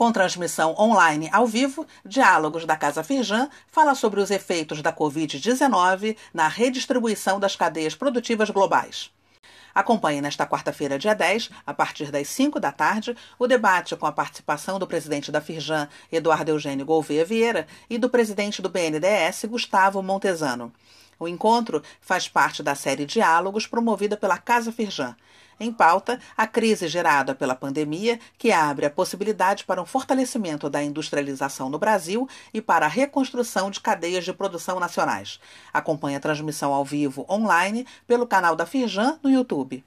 Com transmissão online ao vivo, Diálogos da Casa Firjan fala sobre os efeitos da Covid-19 na redistribuição das cadeias produtivas globais. Acompanhe nesta quarta-feira, dia 10, a partir das 5 da tarde, o debate com a participação do presidente da Firjan, Eduardo Eugênio Gouveia Vieira, e do presidente do BNDES, Gustavo Montesano. O encontro faz parte da série Diálogos promovida pela Casa Firjan. Em pauta, a crise gerada pela pandemia, que abre a possibilidade para um fortalecimento da industrialização no Brasil e para a reconstrução de cadeias de produção nacionais. Acompanhe a transmissão ao vivo online pelo canal da Firjan no YouTube.